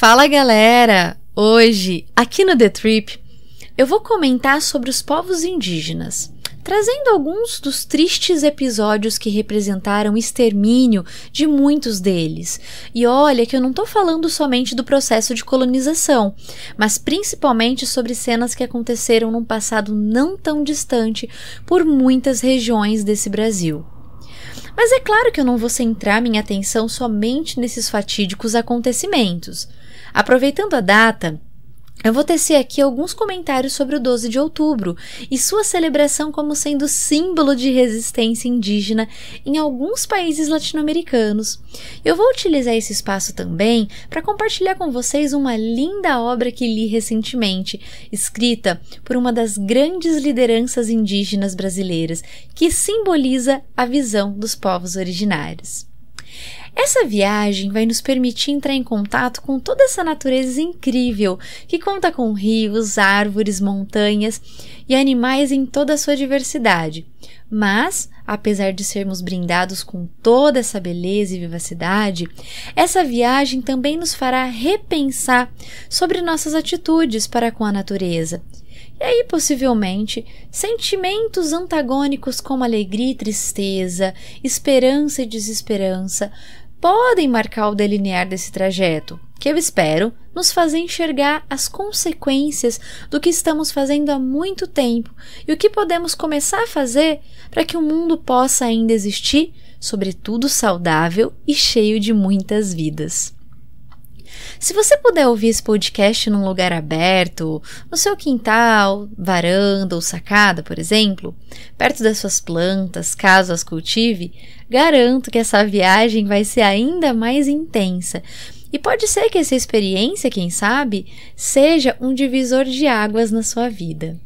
Fala galera! Hoje, aqui no The Trip, eu vou comentar sobre os povos indígenas, trazendo alguns dos tristes episódios que representaram o extermínio de muitos deles. E olha que eu não estou falando somente do processo de colonização, mas principalmente sobre cenas que aconteceram num passado não tão distante por muitas regiões desse Brasil. Mas é claro que eu não vou centrar minha atenção somente nesses fatídicos acontecimentos. Aproveitando a data, eu vou tecer aqui alguns comentários sobre o 12 de outubro e sua celebração como sendo símbolo de resistência indígena em alguns países latino-americanos. Eu vou utilizar esse espaço também para compartilhar com vocês uma linda obra que li recentemente, escrita por uma das grandes lideranças indígenas brasileiras, que simboliza a visão dos povos originários. Essa viagem vai nos permitir entrar em contato com toda essa natureza incrível que conta com rios, árvores, montanhas e animais em toda a sua diversidade. Mas, apesar de sermos brindados com toda essa beleza e vivacidade, essa viagem também nos fará repensar sobre nossas atitudes para com a natureza. E aí, possivelmente, sentimentos antagônicos como alegria e tristeza, esperança e desesperança podem marcar o delinear desse trajeto, que eu espero nos fazer enxergar as consequências do que estamos fazendo há muito tempo e o que podemos começar a fazer para que o mundo possa ainda existir, sobretudo saudável e cheio de muitas vidas. Se você puder ouvir esse podcast num lugar aberto, no seu quintal, varanda ou sacada, por exemplo, perto das suas plantas, caso as cultive, garanto que essa viagem vai ser ainda mais intensa. E pode ser que essa experiência, quem sabe, seja um divisor de águas na sua vida.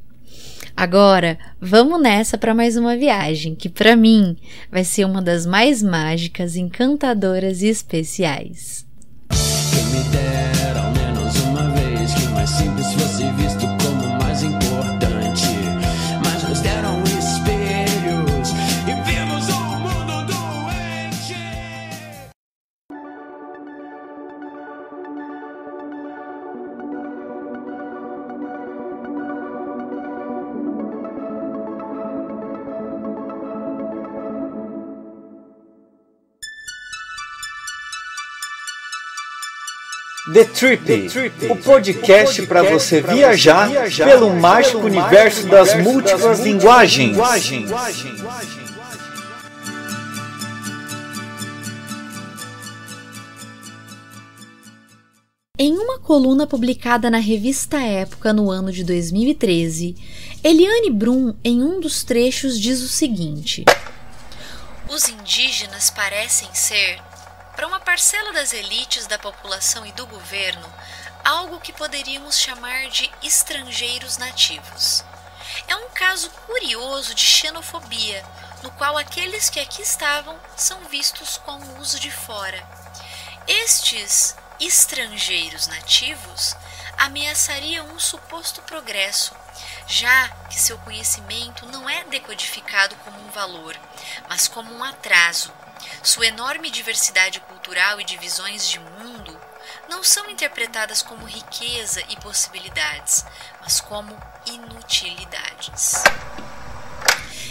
Agora, vamos nessa para mais uma viagem que para mim vai ser uma das mais mágicas, encantadoras e especiais. Me dera ao menos uma vez que mais simples fosse visto The Trip, The Trip o podcast para você viajar, viajar pelo mágico universo das múltiplas linguagens. Em uma coluna publicada na revista Época no ano de 2013, Eliane Brum, em um dos trechos, diz o seguinte: Os indígenas parecem ser para uma parcela das elites da população e do governo, algo que poderíamos chamar de estrangeiros nativos. É um caso curioso de xenofobia, no qual aqueles que aqui estavam são vistos como uso de fora. Estes estrangeiros nativos ameaçariam um suposto progresso, já que seu conhecimento não é decodificado como um valor, mas como um atraso sua enorme diversidade cultural e divisões de mundo não são interpretadas como riqueza e possibilidades, mas como inutilidades.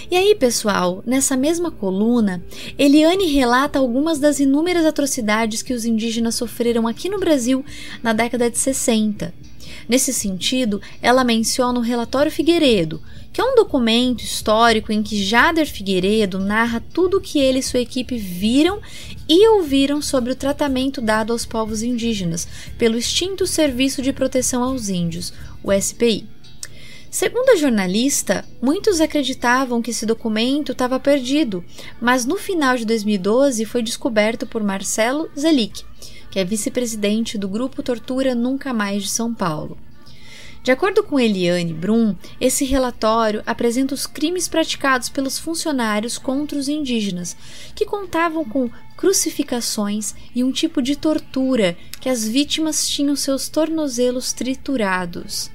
E aí, pessoal, nessa mesma coluna, Eliane relata algumas das inúmeras atrocidades que os indígenas sofreram aqui no Brasil na década de 60. Nesse sentido, ela menciona o relatório Figueiredo, que é um documento histórico em que Jader Figueiredo narra tudo o que ele e sua equipe viram e ouviram sobre o tratamento dado aos povos indígenas pelo extinto Serviço de Proteção aos Índios, o SPI. Segundo a jornalista, muitos acreditavam que esse documento estava perdido, mas no final de 2012 foi descoberto por Marcelo Zelic, que é vice-presidente do Grupo Tortura Nunca Mais de São Paulo. De acordo com Eliane Brum, esse relatório apresenta os crimes praticados pelos funcionários contra os indígenas, que contavam com crucificações e um tipo de tortura que as vítimas tinham seus tornozelos triturados.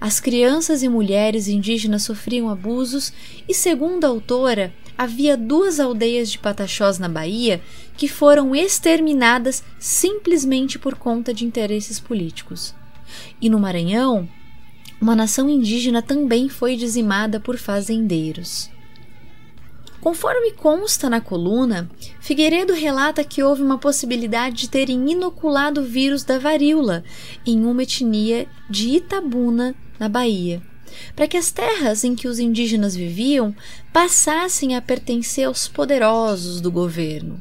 As crianças e mulheres indígenas sofriam abusos e, segundo a autora, havia duas aldeias de Pataxós na Bahia que foram exterminadas simplesmente por conta de interesses políticos. E no Maranhão, uma nação indígena também foi dizimada por fazendeiros. Conforme consta na coluna, Figueiredo relata que houve uma possibilidade de terem inoculado o vírus da varíola em uma etnia de Itabuna, na Bahia, para que as terras em que os indígenas viviam passassem a pertencer aos poderosos do governo.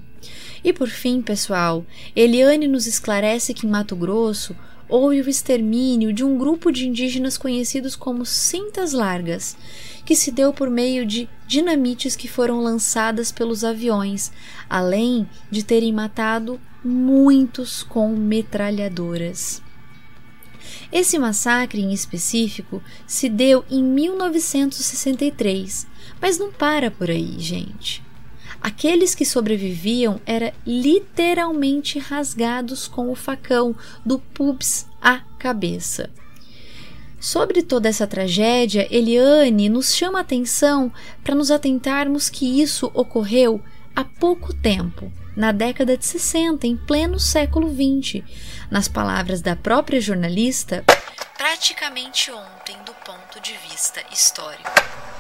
E por fim, pessoal, Eliane nos esclarece que em Mato Grosso houve o extermínio de um grupo de indígenas conhecidos como cintas largas, que se deu por meio de dinamites que foram lançadas pelos aviões, além de terem matado muitos com metralhadoras. Esse massacre em específico se deu em 1963, mas não para por aí, gente. Aqueles que sobreviviam eram literalmente rasgados com o facão do pubs à cabeça. Sobre toda essa tragédia, Eliane nos chama a atenção para nos atentarmos que isso ocorreu há pouco tempo, na década de 60, em pleno século XX. Nas palavras da própria jornalista, praticamente ontem do ponto de vista histórico.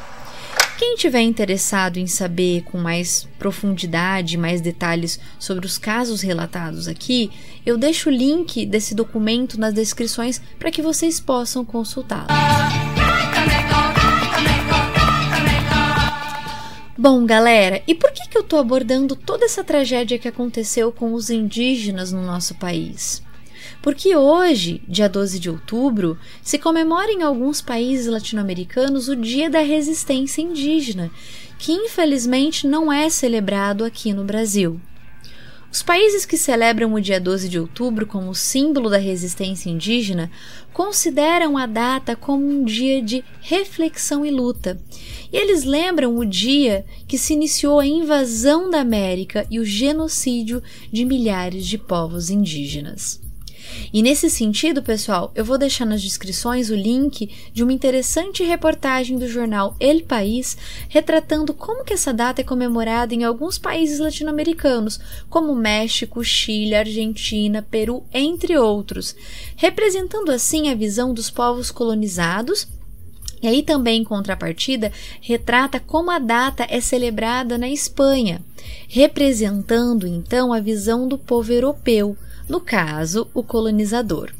Quem tiver interessado em saber com mais profundidade, mais detalhes sobre os casos relatados aqui, eu deixo o link desse documento nas descrições para que vocês possam consultá-lo. Bom, galera, e por que, que eu estou abordando toda essa tragédia que aconteceu com os indígenas no nosso país? Porque hoje, dia 12 de outubro, se comemora em alguns países latino-americanos o Dia da Resistência Indígena, que infelizmente não é celebrado aqui no Brasil. Os países que celebram o dia 12 de outubro como símbolo da resistência indígena consideram a data como um dia de reflexão e luta. E eles lembram o dia que se iniciou a invasão da América e o genocídio de milhares de povos indígenas. E nesse sentido, pessoal, eu vou deixar nas descrições o link de uma interessante reportagem do jornal El País retratando como que essa data é comemorada em alguns países latino-americanos, como México, Chile, Argentina, Peru, entre outros, representando assim a visão dos povos colonizados. E aí também, em contrapartida, retrata como a data é celebrada na Espanha, representando então a visão do povo europeu, no caso, o colonizador.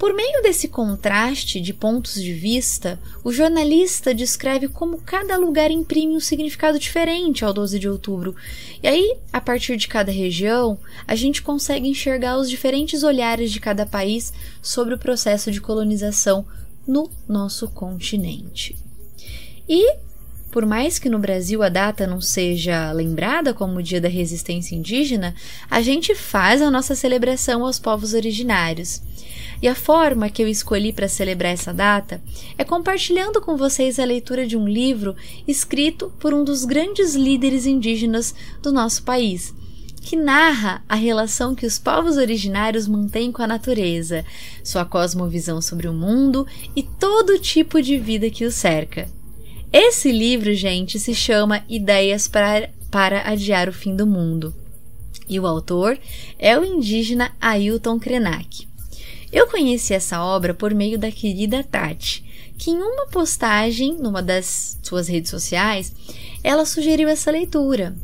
Por meio desse contraste de pontos de vista, o jornalista descreve como cada lugar imprime um significado diferente ao 12 de outubro. E aí, a partir de cada região, a gente consegue enxergar os diferentes olhares de cada país sobre o processo de colonização no nosso continente. E por mais que no Brasil a data não seja lembrada como o Dia da Resistência Indígena, a gente faz a nossa celebração aos povos originários. E a forma que eu escolhi para celebrar essa data é compartilhando com vocês a leitura de um livro escrito por um dos grandes líderes indígenas do nosso país, que narra a relação que os povos originários mantêm com a natureza, sua cosmovisão sobre o mundo e todo tipo de vida que o cerca. Esse livro, gente, se chama Ideias para, para Adiar o Fim do Mundo. E o autor é o indígena Ailton Krenak. Eu conheci essa obra por meio da querida Tati, que em uma postagem numa das suas redes sociais, ela sugeriu essa leitura.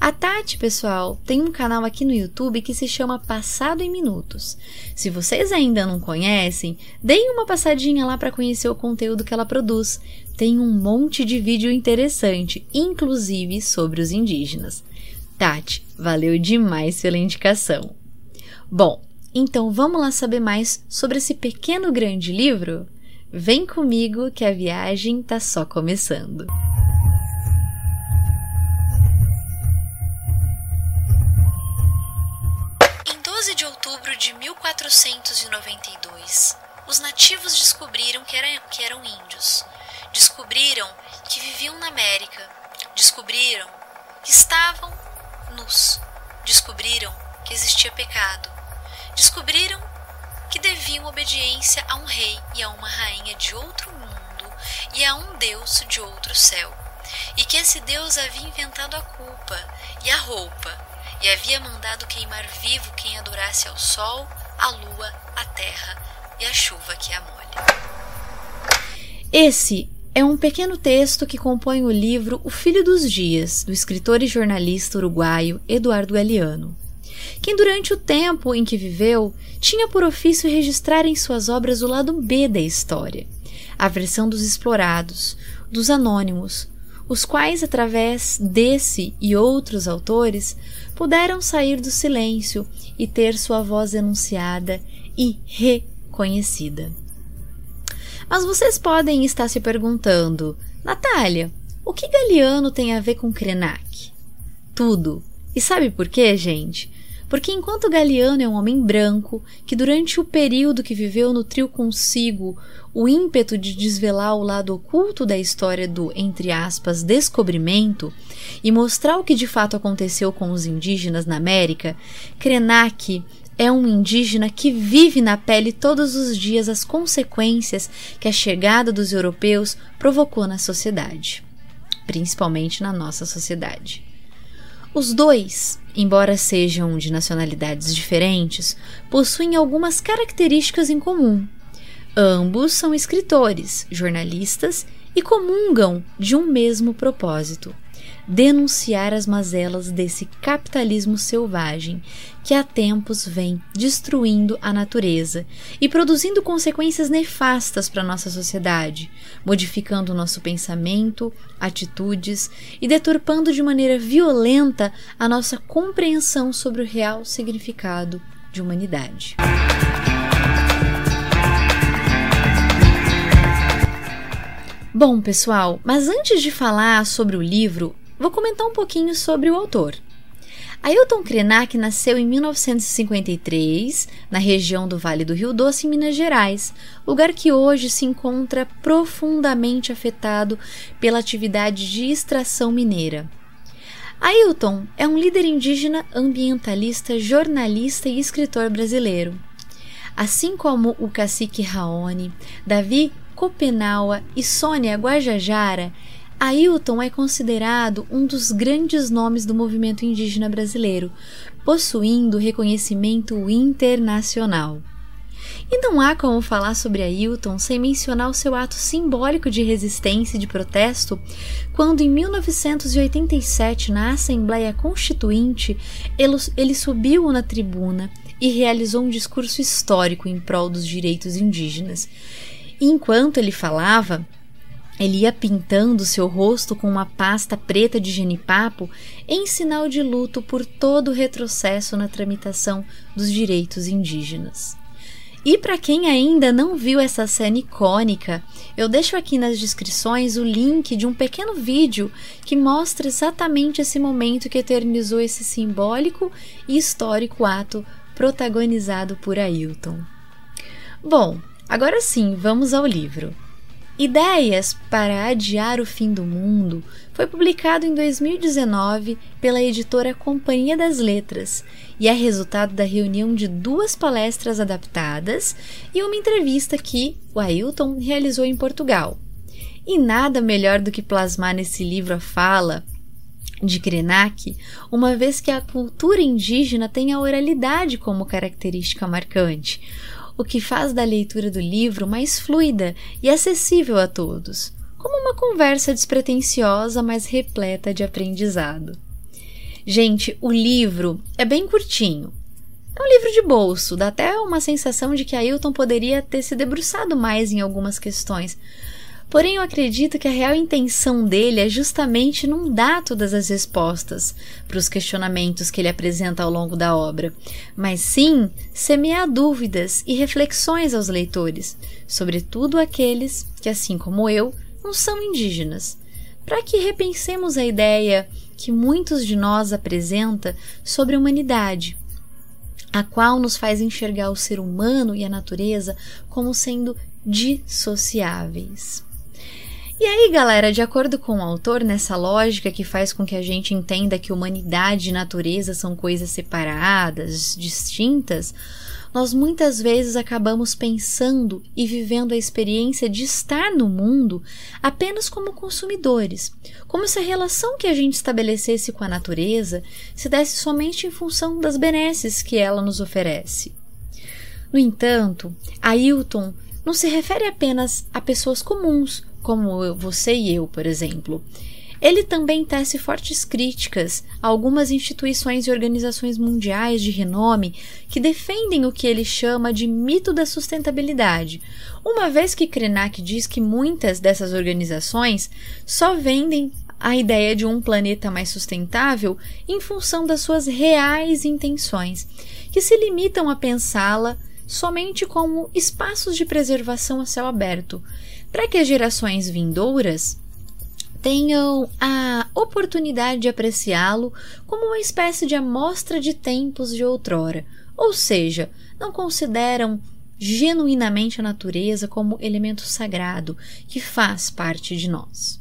A Tati, pessoal, tem um canal aqui no YouTube que se chama Passado em Minutos. Se vocês ainda não conhecem, deem uma passadinha lá para conhecer o conteúdo que ela produz. Tem um monte de vídeo interessante, inclusive sobre os indígenas. Tati, valeu demais pela indicação. Bom, então vamos lá saber mais sobre esse pequeno grande livro? Vem comigo que a viagem tá só começando. De outubro de 1492, os nativos descobriram que, era, que eram índios. Descobriram que viviam na América, descobriram que estavam nus, descobriram que existia pecado, descobriram que deviam obediência a um rei e a uma rainha de outro mundo e a um Deus de outro céu, e que esse Deus havia inventado a culpa e a roupa, e havia mandado queimar vivo quem adorasse ao sol, à lua, à terra e à chuva que a molha. Esse é um pequeno texto que compõe o livro O Filho dos Dias, do escritor e jornalista uruguaio Eduardo Galeano, quem durante o tempo em que viveu tinha por ofício registrar em suas obras o lado B da história, a versão dos explorados, dos anônimos, os quais, através desse e outros autores, puderam sair do silêncio e ter sua voz enunciada e reconhecida. Mas vocês podem estar se perguntando, Natália, o que Galeano tem a ver com Krenak? Tudo. E sabe por quê, gente? Porque enquanto Galeano é um homem branco, que durante o período que viveu nutriu consigo o ímpeto de desvelar o lado oculto da história do, entre aspas, descobrimento e mostrar o que de fato aconteceu com os indígenas na América, Krenak é um indígena que vive na pele todos os dias as consequências que a chegada dos europeus provocou na sociedade, principalmente na nossa sociedade. Os dois, embora sejam de nacionalidades diferentes, possuem algumas características em comum. Ambos são escritores, jornalistas e comungam de um mesmo propósito: denunciar as mazelas desse capitalismo selvagem que há tempos vem destruindo a natureza e produzindo consequências nefastas para nossa sociedade, modificando nosso pensamento, atitudes e deturpando de maneira violenta a nossa compreensão sobre o real significado de humanidade. Bom, pessoal, mas antes de falar sobre o livro, Vou comentar um pouquinho sobre o autor. Ailton Krenak nasceu em 1953, na região do Vale do Rio Doce, em Minas Gerais, lugar que hoje se encontra profundamente afetado pela atividade de extração mineira. Ailton é um líder indígena, ambientalista, jornalista e escritor brasileiro. Assim como o cacique Raoni, Davi Copenaua e Sônia Guajajara, Ailton é considerado um dos grandes nomes do movimento indígena brasileiro, possuindo reconhecimento internacional. E não há como falar sobre Ailton sem mencionar o seu ato simbólico de resistência e de protesto, quando em 1987, na Assembleia Constituinte, ele, subiu na tribuna e realizou um discurso histórico em prol dos direitos indígenas. E enquanto ele falava, ele ia pintando seu rosto com uma pasta preta de genipapo em sinal de luto por todo o retrocesso na tramitação dos direitos indígenas. E para quem ainda não viu essa cena icônica, eu deixo aqui nas descrições o link de um pequeno vídeo que mostra exatamente esse momento que eternizou esse simbólico e histórico ato protagonizado por Ailton. Bom, agora sim, vamos ao livro. Ideias para Adiar o Fim do Mundo foi publicado em 2019 pela editora Companhia das Letras e é resultado da reunião de duas palestras adaptadas e uma entrevista que o Ailton realizou em Portugal. E nada melhor do que plasmar nesse livro a fala de Krenak, uma vez que a cultura indígena tem a oralidade como característica marcante, o que faz da leitura do livro mais fluida e acessível a todos, como uma conversa despretensiosa, mas repleta de aprendizado. Gente, o livro é bem curtinho. É um livro de bolso, dá até uma sensação de que Ailton poderia ter se debruçado mais em algumas questões, Porém, eu acredito que a real intenção dele é justamente não dar todas as respostas para os questionamentos que ele apresenta ao longo da obra, mas sim semear dúvidas e reflexões aos leitores, sobretudo aqueles que, assim como eu, não são indígenas, para que repensemos a ideia que muitos de nós apresenta sobre a humanidade, a qual nos faz enxergar o ser humano e a natureza como sendo dissociáveis. E aí, galera, de acordo com o autor, nessa lógica que faz com que a gente entenda que humanidade e natureza são coisas separadas, distintas, nós muitas vezes acabamos pensando e vivendo a experiência de estar no mundo apenas como consumidores, como se a relação que a gente estabelecesse com a natureza se desse somente em função das benesses que ela nos oferece. No entanto, Ailton não se refere apenas a pessoas comuns, como você e eu, por exemplo. Ele também tece fortes críticas a algumas instituições e organizações mundiais de renome que defendem o que ele chama de mito da sustentabilidade, uma vez que Krenak diz que muitas dessas organizações só vendem a ideia de um planeta mais sustentável em função das suas reais intenções, que se limitam a pensá-la somente como espaços de preservação a céu aberto, para que as gerações vindouras tenham a oportunidade de apreciá-lo como uma espécie de amostra de tempos de outrora, ou seja, não consideram genuinamente a natureza como elemento sagrado que faz parte de nós.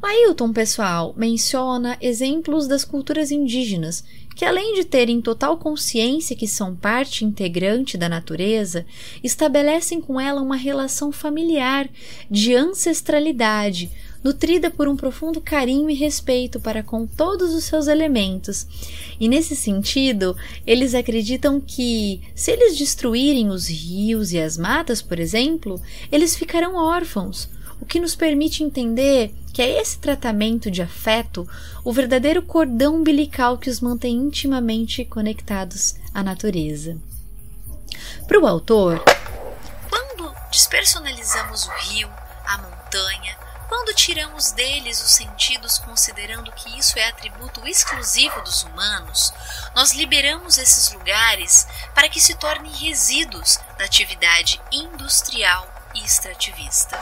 O Ailton, pessoal, menciona exemplos das culturas indígenas que, além de terem total consciência que são parte integrante da natureza, estabelecem com ela uma relação familiar de ancestralidade, nutrida por um profundo carinho e respeito para com todos os seus elementos. E nesse sentido, eles acreditam que, se eles destruírem os rios e as matas, por exemplo, eles ficarão órfãos, o que nos permite entender que é esse tratamento de afeto o verdadeiro cordão umbilical que os mantém intimamente conectados à natureza. Para o autor, quando despersonalizamos o rio, a montanha, quando tiramos deles os sentidos considerando que isso é atributo exclusivo dos humanos, nós liberamos esses lugares para que se tornem resíduos da atividade industrial e extrativista.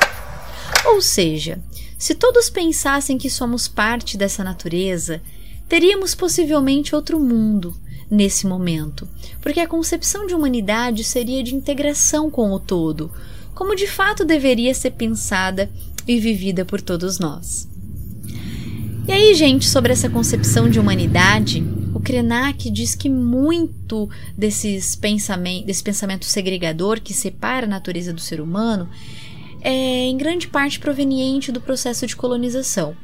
Ou seja, se todos pensassem que somos parte dessa natureza, teríamos possivelmente outro mundo nesse momento, porque a concepção de humanidade seria de integração com o todo, como de fato deveria ser pensada e vivida por todos nós. E aí, gente, sobre essa concepção de humanidade, o Krenak diz que muito desses pensamento, desse pensamento segregador que separa a natureza do ser humano é em grande parte proveniente do processo de colonização.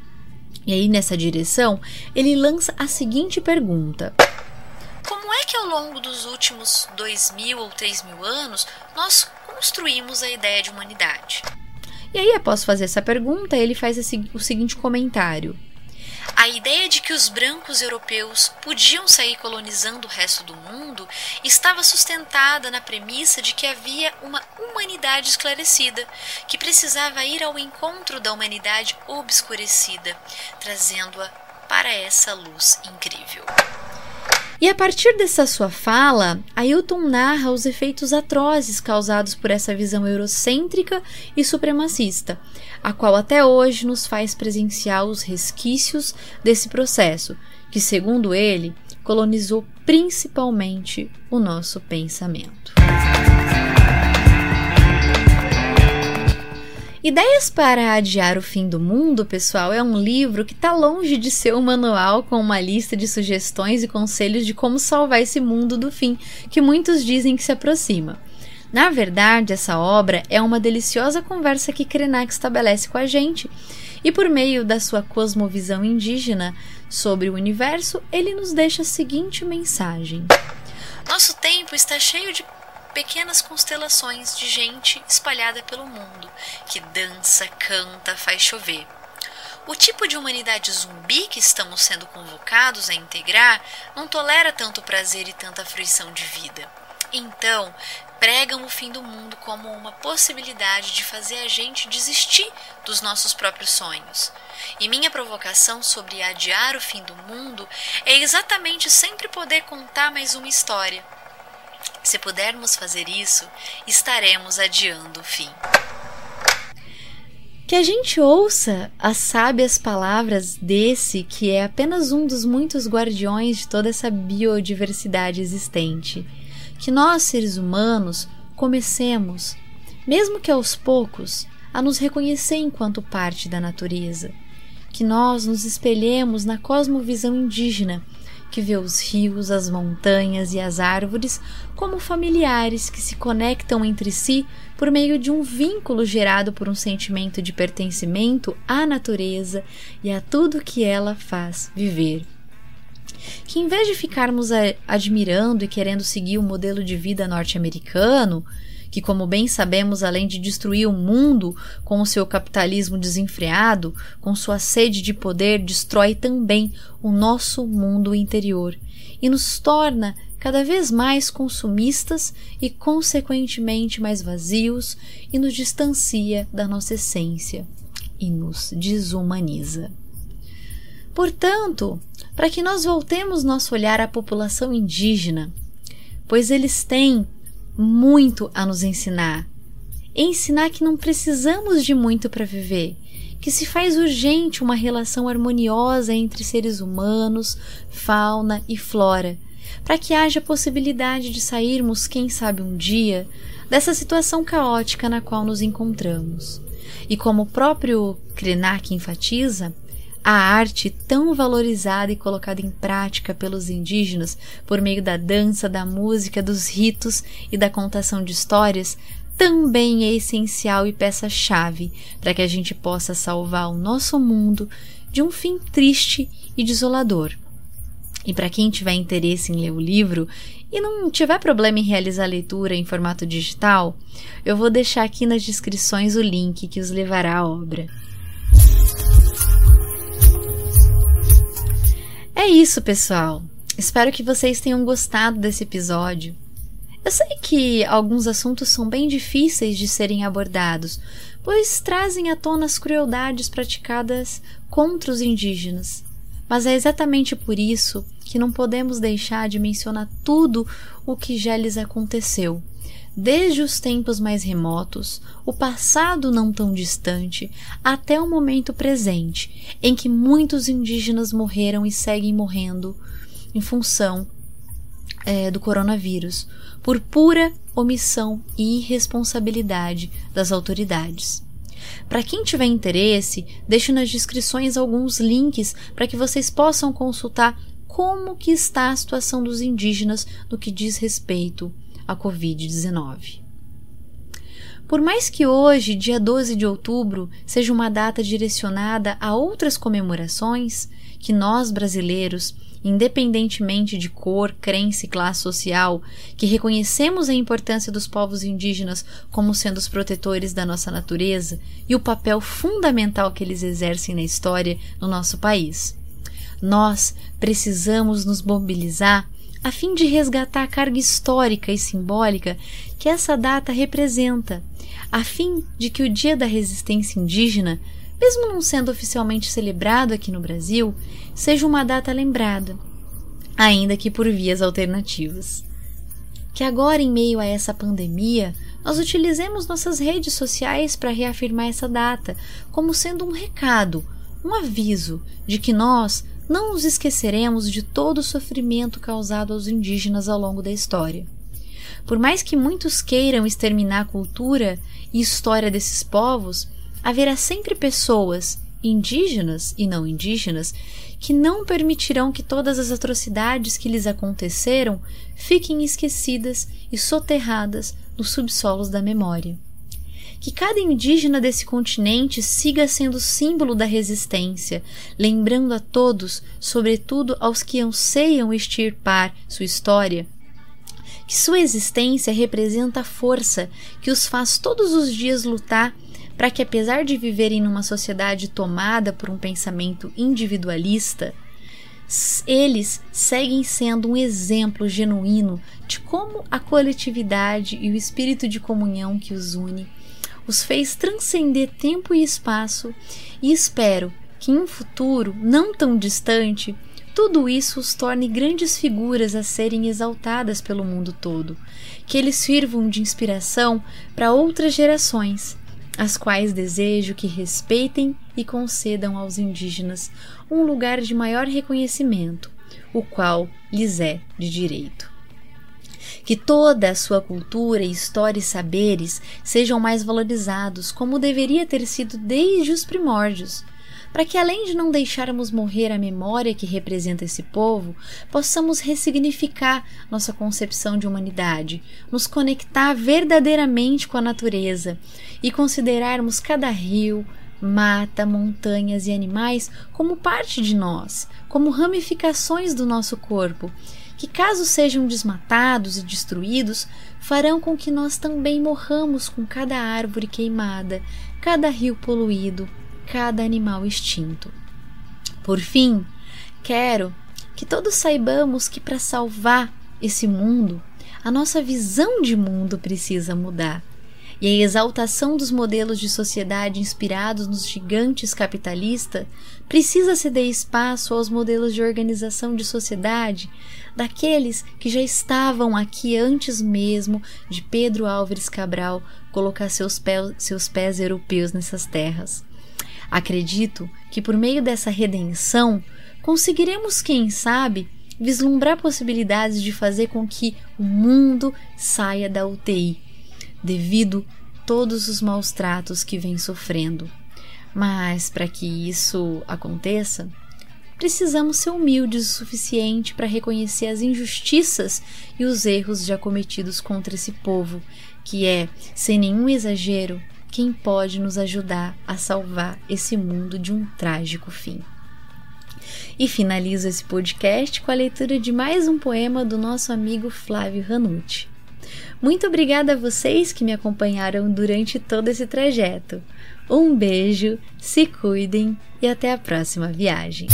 E aí, nessa direção, ele lança a seguinte pergunta: Como é que ao longo dos últimos dois mil ou três mil anos nós construímos a ideia de humanidade? E aí, após fazer essa pergunta, ele faz o seguinte comentário: a ideia de que os brancos europeus podiam sair colonizando o resto do mundo estava sustentada na premissa de que havia uma humanidade esclarecida, que precisava ir ao encontro da humanidade obscurecida, trazendo-a para essa luz incrível. E a partir dessa sua fala, Ailton narra os efeitos atrozes causados por essa visão eurocêntrica e supremacista, a qual até hoje nos faz presenciar os resquícios desse processo, que, segundo ele, colonizou principalmente o nosso pensamento. Ideias para Adiar o Fim do Mundo, pessoal, é um livro que está longe de ser um manual com uma lista de sugestões e conselhos de como salvar esse mundo do fim, que muitos dizem que se aproxima. Na verdade, essa obra é uma deliciosa conversa que Krenak estabelece com a gente, e por meio da sua cosmovisão indígena sobre o universo, ele nos deixa a seguinte mensagem: Nosso tempo está cheio de pequenas constelações de gente espalhada pelo mundo, que dança, canta, faz chover. O tipo de humanidade zumbi que estamos sendo convocados a integrar não tolera tanto prazer e tanta fruição de vida. Então, pregam o fim do mundo como uma possibilidade de fazer a gente desistir dos nossos próprios sonhos. E minha provocação sobre adiar o fim do mundo é exatamente sempre poder contar mais uma história se pudermos fazer isso, estaremos adiando o fim. Que a gente ouça as sábias palavras desse que é apenas um dos muitos guardiões de toda essa biodiversidade existente. Que nós, seres humanos, comecemos, mesmo que aos poucos, a nos reconhecer enquanto parte da natureza, que nós nos espelhemos na cosmovisão indígena, que vê os rios, as montanhas e as árvores como familiares que se conectam entre si por meio de um vínculo gerado por um sentimento de pertencimento à natureza e a tudo que ela faz viver. Que em vez de ficarmos admirando e querendo seguir o modelo de vida norte-americano, que, como bem sabemos, além de destruir o mundo com o seu capitalismo desenfreado, com sua sede de poder, destrói também o nosso mundo interior e nos torna cada vez mais consumistas e, consequentemente, mais vazios e nos distancia da nossa essência e nos desumaniza. Portanto, para que nós voltemos nosso olhar à população indígena, pois eles têm muito a nos ensinar. Ensinar que não precisamos de muito para viver, que se faz urgente uma relação harmoniosa entre seres humanos, fauna e flora para que haja possibilidade de sairmos, quem sabe um dia, dessa situação caótica na qual nos encontramos. E como o próprio Krenak enfatiza, a arte tão valorizada e colocada em prática pelos indígenas por meio da dança, da música, dos ritos e da contação de histórias também é essencial e peça-chave para que a gente possa salvar o nosso mundo de um fim triste e desolador. E para quem tiver interesse em ler o livro e não tiver problema em realizar a leitura em formato digital, eu vou deixar aqui nas descrições o link que os levará à obra. É isso, pessoal. Espero que vocês tenham gostado desse episódio. Eu sei que alguns assuntos são bem difíceis de serem abordados, pois trazem à tona as crueldades praticadas contra os indígenas. Mas é exatamente por isso que não podemos deixar de mencionar tudo o que já lhes aconteceu. Desde os tempos mais remotos, o passado não tão distante, até o momento presente, em que muitos indígenas morreram e seguem morrendo em função é, do coronavírus, por pura omissão e irresponsabilidade das autoridades. Para quem tiver interesse, deixo nas descrições alguns links para que vocês possam consultar como que está a situação dos indígenas no que diz respeito à COVID-19. Por mais que hoje, dia 12 de outubro, seja uma data direcionada a outras comemorações, que nós brasileiros independentemente de cor, crença e classe social, que reconhecemos a importância dos povos indígenas como sendo os protetores da nossa natureza e o papel fundamental que eles exercem na história no nosso país. Nós precisamos nos mobilizar a fim de resgatar a carga histórica e simbólica que essa data representa, a fim de que o Dia da Resistência Indígena mesmo não sendo oficialmente celebrado aqui no Brasil, seja uma data lembrada, ainda que por vias alternativas. Que agora, em meio a essa pandemia, nós utilizemos nossas redes sociais para reafirmar essa data como sendo um recado, um aviso de que nós não nos esqueceremos de todo o sofrimento causado aos indígenas ao longo da história. Por mais que muitos queiram exterminar a cultura e história desses povos, haverá sempre pessoas, indígenas e não indígenas, que não permitirão que todas as atrocidades que lhes aconteceram fiquem esquecidas e soterradas nos subsolos da memória. Que cada indígena desse continente siga sendo símbolo da resistência, lembrando a todos, sobretudo aos que anseiam extirpar sua história, que sua existência representa a força que os faz todos os dias lutar para que, apesar de viverem numa sociedade tomada por um pensamento individualista, eles seguem sendo um exemplo genuíno de como a coletividade e o espírito de comunhão que os une os fez transcender tempo e espaço, e espero que em um futuro não tão distante tudo isso os torne grandes figuras a serem exaltadas pelo mundo todo, que eles sirvam de inspiração para outras gerações as quais desejo que respeitem e concedam aos indígenas um lugar de maior reconhecimento, o qual lhes é de direito. Que toda a sua cultura, história e saberes sejam mais valorizados, como deveria ter sido desde os primórdios, para que além de não deixarmos morrer a memória que representa esse povo, possamos ressignificar nossa concepção de humanidade, nos conectar verdadeiramente com a natureza e considerarmos cada rio, mata, montanhas e animais como parte de nós, como ramificações do nosso corpo, que, caso sejam desmatados e destruídos, farão com que nós também morramos com cada árvore queimada, cada rio poluído, cada animal extinto. Por fim, quero que todos saibamos que para salvar esse mundo, a nossa visão de mundo precisa mudar e a exaltação dos modelos de sociedade inspirados nos gigantes capitalistas precisa ceder espaço aos modelos de organização de sociedade daqueles que já estavam aqui antes mesmo de Pedro Álvares Cabral colocar seus, pés, seus pés europeus nessas terras. Acredito que por meio dessa redenção conseguiremos, quem sabe, vislumbrar possibilidades de fazer com que o mundo saia da UTI devido todos os maus tratos que vem sofrendo. Mas para que isso aconteça, precisamos ser humildes o suficiente para reconhecer as injustiças e os erros já cometidos contra esse povo, que é, sem nenhum exagero, quem pode nos ajudar a salvar esse mundo de um trágico fim. E finalizo esse podcast com a leitura de mais um poema do nosso amigo Flávio Ranucci. Muito obrigada a vocês que me acompanharam durante todo esse trajeto. Um beijo, se cuidem e até a próxima viagem.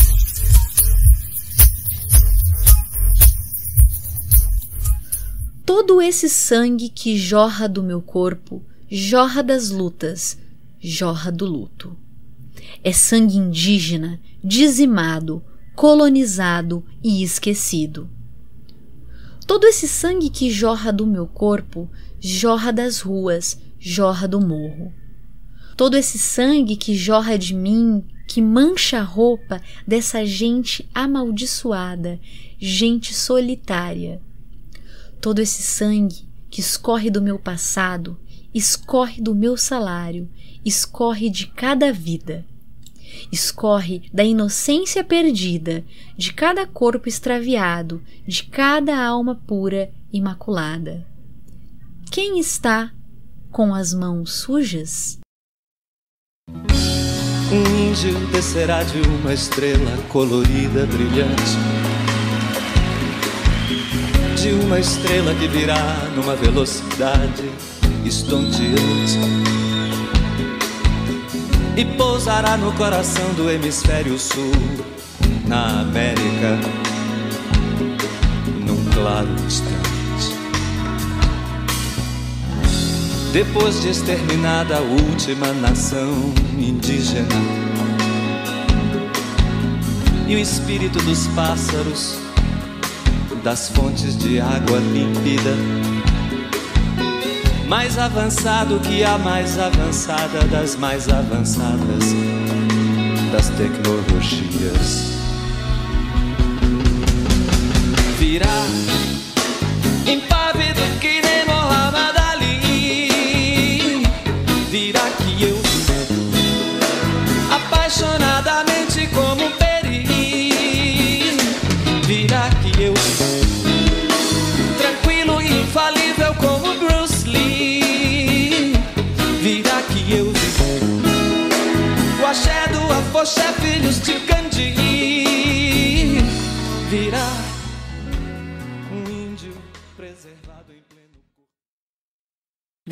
Todo esse sangue que jorra do meu corpo, jorra das lutas, jorra do luto. É sangue indígena, dizimado, colonizado e esquecido. Todo esse sangue que jorra do meu corpo, jorra das ruas, jorra do morro. Todo esse sangue que jorra de mim, que mancha a roupa dessa gente amaldiçoada, gente solitária. Todo esse sangue que escorre do meu passado, escorre do meu salário, escorre de cada vida escorre da inocência perdida, de cada corpo extraviado, de cada alma pura, imaculada. Quem está com as mãos sujas? Um índio descerá de uma estrela colorida, brilhante. De uma estrela que virá numa velocidade estonteante e pousará no coração do hemisfério sul, na América, num claro instante. Depois de exterminada a última nação indígena, e o espírito dos pássaros, das fontes de água límpida mais avançado que a mais avançada das mais avançadas das tecnologias. Virá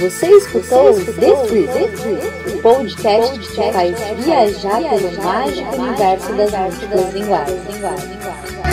Você escutou The Trip, o podcast que faz viajar pelo mágico universo das múltiplas linguagens.